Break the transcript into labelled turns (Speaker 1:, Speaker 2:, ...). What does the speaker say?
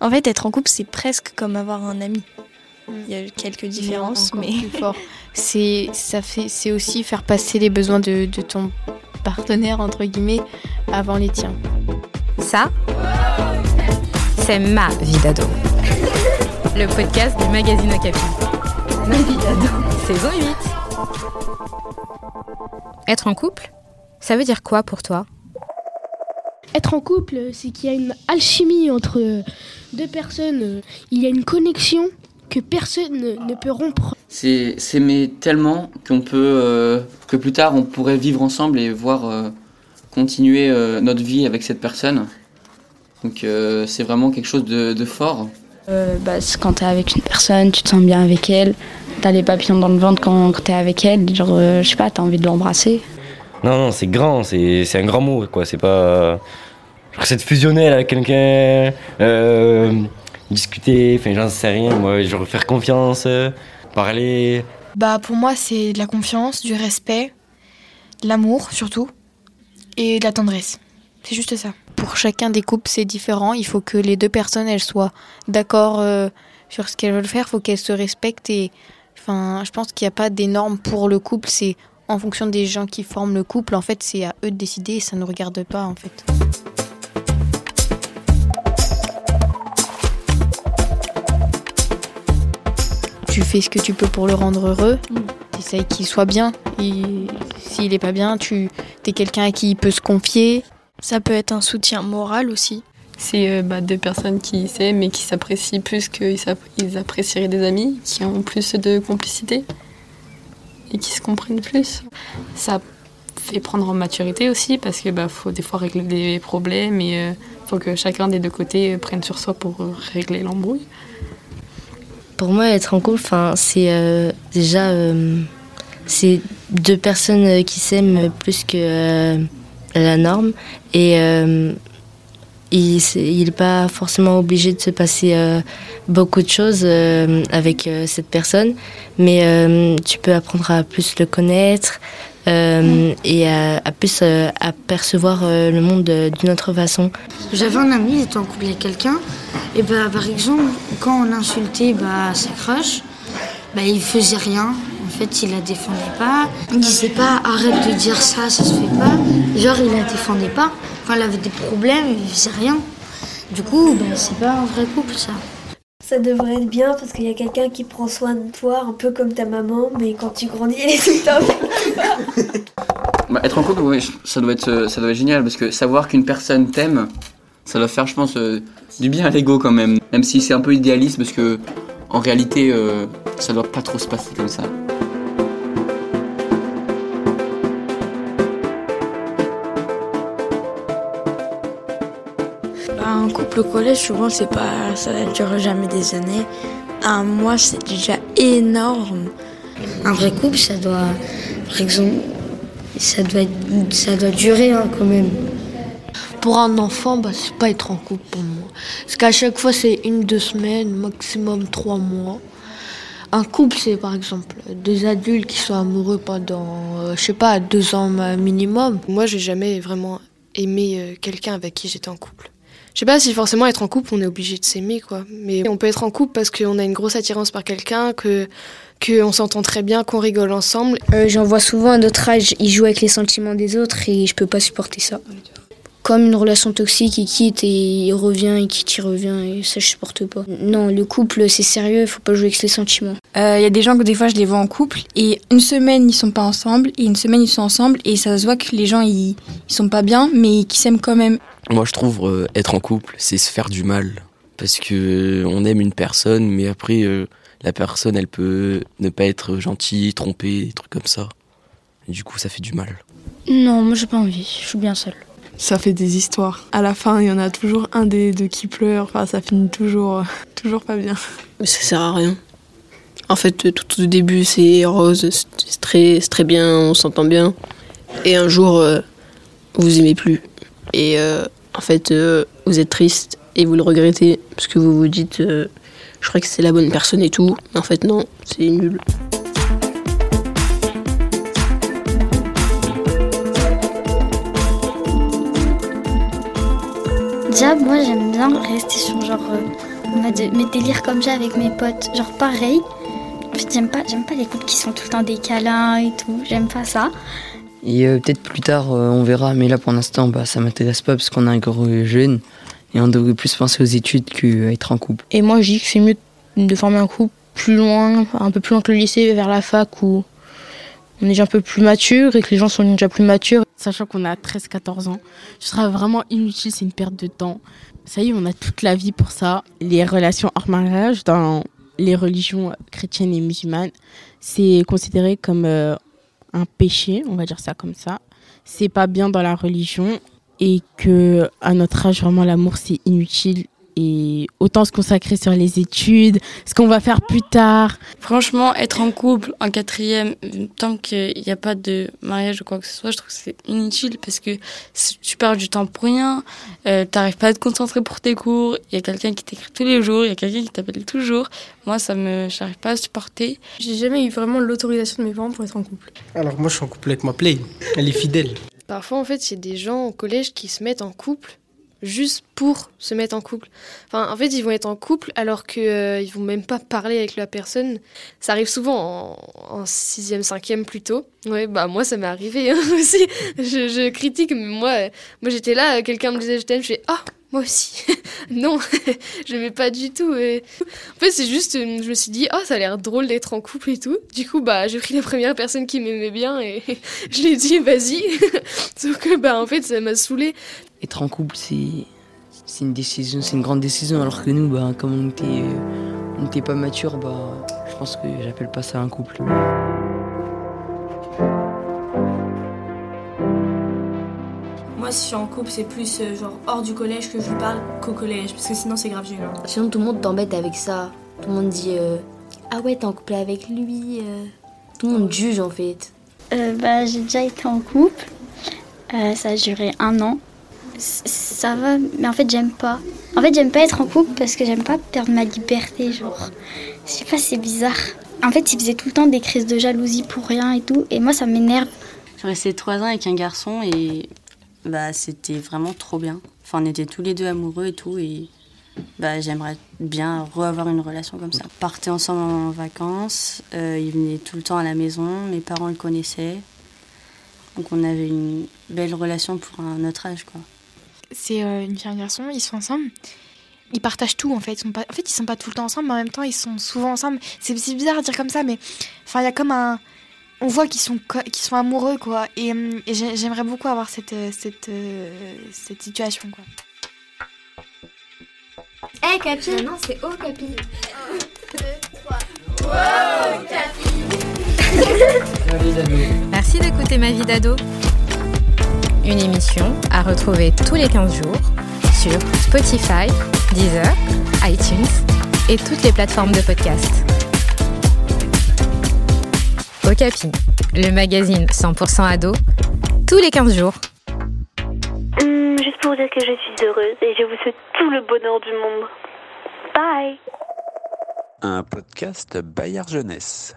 Speaker 1: En fait, être en couple, c'est presque comme avoir un ami. Il y a quelques différences, mais
Speaker 2: c'est ça fait c'est aussi faire passer les besoins de, de ton partenaire entre guillemets avant les tiens.
Speaker 3: Ça, c'est ma vie d'ado. Le podcast du magazine Okapi. Ma vie d'ado, saison 8. Être en couple, ça veut dire quoi pour toi?
Speaker 4: Être en couple, c'est qu'il y a une alchimie entre deux personnes. Il y a une connexion que personne ne peut rompre.
Speaker 5: C'est s'aimer tellement qu'on peut euh, que plus tard on pourrait vivre ensemble et voir euh, continuer euh, notre vie avec cette personne. Donc c'est vraiment quelque chose de, fort.
Speaker 6: Bah, quand tu es avec une personne, tu te sens bien avec elle, tu as les papillons dans le ventre quand, tu es avec elle, genre je sais pas, tu as envie de l'embrasser.
Speaker 7: Non non, c'est grand, c'est un grand mot quoi, c'est pas c'est de fusionner avec quelqu'un discuter, enfin j'en sais rien, moi, genre faire confiance, parler.
Speaker 8: Bah pour moi c'est de la confiance, du respect, de l'amour surtout, et de la tendresse. C'est juste ça.
Speaker 2: Pour chacun des couples c'est différent, il faut que les deux personnes elles soient d'accord euh, sur ce qu'elles veulent faire, il faut qu'elles se respectent et enfin je pense qu'il n'y a pas des normes pour le couple, c'est en fonction des gens qui forment le couple, en fait c'est à eux de décider et ça ne regarde pas en fait. Fais ce que tu peux pour le rendre heureux. Mm. Tu essayes qu'il soit bien. Et s'il n'est pas bien, tu es quelqu'un à qui il peut se confier.
Speaker 1: Ça peut être un soutien moral aussi.
Speaker 9: C'est euh, bah, deux personnes qui s'aiment et qui s'apprécient plus qu'ils apprécieraient des amis, qui ont plus de complicité et qui se comprennent plus. Ça fait prendre en maturité aussi parce que bah, faut des fois régler des problèmes et il euh, faut que chacun des deux côtés prenne sur soi pour régler l'embrouille.
Speaker 10: Pour moi, être en couple, c'est euh, déjà euh, deux personnes euh, qui s'aiment plus que la norme. Et il n'est pas forcément obligé de se passer beaucoup de choses avec cette personne, mais tu peux apprendre à plus le connaître, euh, et à, plus euh, euh, le monde d'une autre façon.
Speaker 11: J'avais un ami, il était en couple avec quelqu'un, et bah, par exemple, quand on insultait bah, sa crush, bah, il faisait rien. En fait, il la défendait pas. Il disait pas arrête de dire ça, ça se fait pas. Genre, il la défendait pas. Quand elle avait des problèmes, il faisait rien. Du coup, bah, c'est pas un vrai couple, ça
Speaker 12: ça devrait être bien parce qu'il y a quelqu'un qui prend soin de toi, un peu comme ta maman, mais quand tu grandis, elle est tout le
Speaker 5: bah, Être en couple, oui, ça doit, être, ça doit être génial parce que savoir qu'une personne t'aime, ça doit faire, je pense, euh, du bien à l'ego quand même. Même si c'est un peu idéaliste parce que en réalité, euh, ça doit pas trop se passer comme ça.
Speaker 13: Au collège, souvent, c'est pas, ça ne dure jamais des années. Un mois, c'est déjà énorme.
Speaker 11: Un vrai couple, ça doit, par exemple, ça doit, ça doit durer hein, quand même.
Speaker 4: Pour un enfant, bah, c'est pas être en couple pour moi. Parce qu'à chaque fois, c'est une, deux semaines, maximum trois mois. Un couple, c'est par exemple deux adultes qui sont amoureux pendant, euh, je sais pas, deux ans minimum.
Speaker 8: Moi, j'ai jamais vraiment aimé euh, quelqu'un avec qui j'étais en couple. Je sais pas si forcément être en couple, on est obligé de s'aimer, quoi. Mais on peut être en couple parce qu'on a une grosse attirance par quelqu'un, que qu'on s'entend très bien, qu'on rigole ensemble.
Speaker 6: Euh, j'en vois souvent à notre âge, ils jouent avec les sentiments des autres et je peux pas supporter ça. Comme une relation toxique, il quitte et il revient, il quitte, il revient, et ça je supporte pas. Non, le couple c'est sérieux, il faut pas jouer avec les sentiments.
Speaker 8: Il euh, y a des gens que des fois je les vois en couple et une semaine ils sont pas ensemble et une semaine ils sont ensemble et ça se voit que les gens ils, ils sont pas bien mais qui s'aiment quand même.
Speaker 14: Moi, je trouve euh, être en couple, c'est se faire du mal. Parce que euh, on aime une personne, mais après, euh, la personne, elle peut ne pas être gentille, tromper, des trucs comme ça. Et du coup, ça fait du mal.
Speaker 6: Non, moi, j'ai pas envie. Je suis bien seule.
Speaker 9: Ça fait des histoires. À la fin, il y en a toujours un des deux qui pleure. Enfin, ça finit toujours, toujours pas bien.
Speaker 15: Mais ça sert à rien. En fait, tout au début, c'est rose, c'est très, très bien, on s'entend bien. Et un jour, vous aimez plus. Et en fait, euh, vous êtes triste et vous le regrettez parce que vous vous dites euh, je crois que c'est la bonne personne et tout. Mais en fait, non, c'est nul.
Speaker 16: Déjà, moi j'aime bien rester sur genre euh, mes délires comme ça avec mes potes. Genre pareil. J'aime pas, j'aime pas les couples qui sont tout le temps des câlins et tout. J'aime pas ça.
Speaker 17: Et euh, peut-être plus tard, euh, on verra. Mais là, pour l'instant, bah, ça m'intéresse pas parce qu'on est encore jeune. Et on devrait plus penser aux études qu'à être en couple.
Speaker 18: Et moi, je dis que c'est mieux de former un couple plus loin, un peu plus loin que le lycée, vers la fac où on est déjà un peu plus mature et que les gens sont déjà plus matures.
Speaker 19: Sachant qu'on a 13-14 ans, ce sera vraiment inutile, c'est une perte de temps. Ça y est, on a toute la vie pour ça. Les relations hors mariage dans les religions chrétiennes et musulmanes, c'est considéré comme euh, un péché, on va dire ça comme ça. C'est pas bien dans la religion et que à notre âge vraiment l'amour c'est inutile et autant se consacrer sur les études, ce qu'on va faire plus tard.
Speaker 1: Franchement, être en couple en quatrième, tant qu'il n'y a pas de mariage ou quoi que ce soit, je trouve que c'est inutile parce que tu perds du temps pour rien, euh, t'arrives pas à te concentrer pour tes cours, il y a quelqu'un qui t'écrit tous les jours, il y a quelqu'un qui t'appelle toujours. Moi, ça me, j'arrive pas à supporter.
Speaker 20: J'ai jamais eu vraiment l'autorisation de mes parents pour être en couple.
Speaker 21: Alors moi, je suis en couple avec ma play. Elle est fidèle.
Speaker 8: Parfois, en fait, il y a des gens au collège qui se mettent en couple juste pour se mettre en couple. En fait, ils vont être en couple alors qu'ils euh, vont même pas parler avec la personne. Ça arrive souvent en, sixième, cinquième plutôt. Ouais, bah moi ça m'est arrivé hein, aussi. Je, critique, mais moi, euh, moi j'étais là, quelqu'un me disait je t'aime, je fais ah moi aussi. non, je n'aimais pas du tout. En fait, c'est juste, euh, je me suis dit, oh, ça a l'air drôle d'être en couple et tout. Du coup, bah, j'ai pris la première personne qui m'aimait bien et je lui ai dit, vas-y. Sauf que, bah, en fait, ça m'a saoulé.
Speaker 17: Être en couple, c'est, c'est une décision, c'est une grande décision. Alors que nous, bah, comme on n'était on était pas mature, bah, je pense que j'appelle pas ça un couple.
Speaker 22: Moi, si je suis en couple, c'est plus euh, genre hors du collège que je lui parle qu'au collège, parce que sinon c'est grave gênant.
Speaker 10: Sinon, tout le monde t'embête avec ça. Tout le monde dit euh, Ah ouais, t'es en couple avec lui. Euh. Tout le monde juge en fait.
Speaker 16: bah, j'ai déjà été en couple. ça a duré un an. Ça va, mais en fait, j'aime pas. En fait, j'aime pas être en couple parce que j'aime pas perdre ma liberté. Genre, je sais pas, c'est bizarre. En fait, il faisait tout le temps des crises de jalousie pour rien et tout. Et moi, ça m'énerve.
Speaker 23: Je restée trois ans avec un garçon et bah, c'était vraiment trop bien. Enfin, on était tous les deux amoureux et tout, et bah, j'aimerais bien reavoir une relation comme ça. Partait ensemble en vacances, euh, il venait tout le temps à la maison, mes parents le connaissaient. Donc on avait une belle relation pour un autre âge, quoi.
Speaker 24: C'est euh, une fille et un garçon, ils sont ensemble. Ils partagent tout en fait. Ils sont pas, en fait, ils sont pas tout le temps ensemble, mais en même temps, ils sont souvent ensemble. C'est bizarre à dire comme ça, mais enfin, il y a comme un, on voit qu'ils sont, qu'ils sont amoureux, quoi. Et, j'aimerais beaucoup avoir cette, euh, cette, euh, cette situation, quoi.
Speaker 12: Hé, hey, Capi Non, c'est Oh, Capi. 1, 2, 3. Wow,
Speaker 3: Capi Merci d'écouter Ma vie d'ado. Une émission à retrouver tous les 15 jours sur Spotify, Deezer, iTunes et toutes les plateformes de podcast. Okapi, le magazine 100% ado, tous les 15 jours.
Speaker 12: Hum, juste pour dire que je suis heureuse et je vous souhaite tout le bonheur du monde. Bye
Speaker 25: Un podcast Bayard Jeunesse.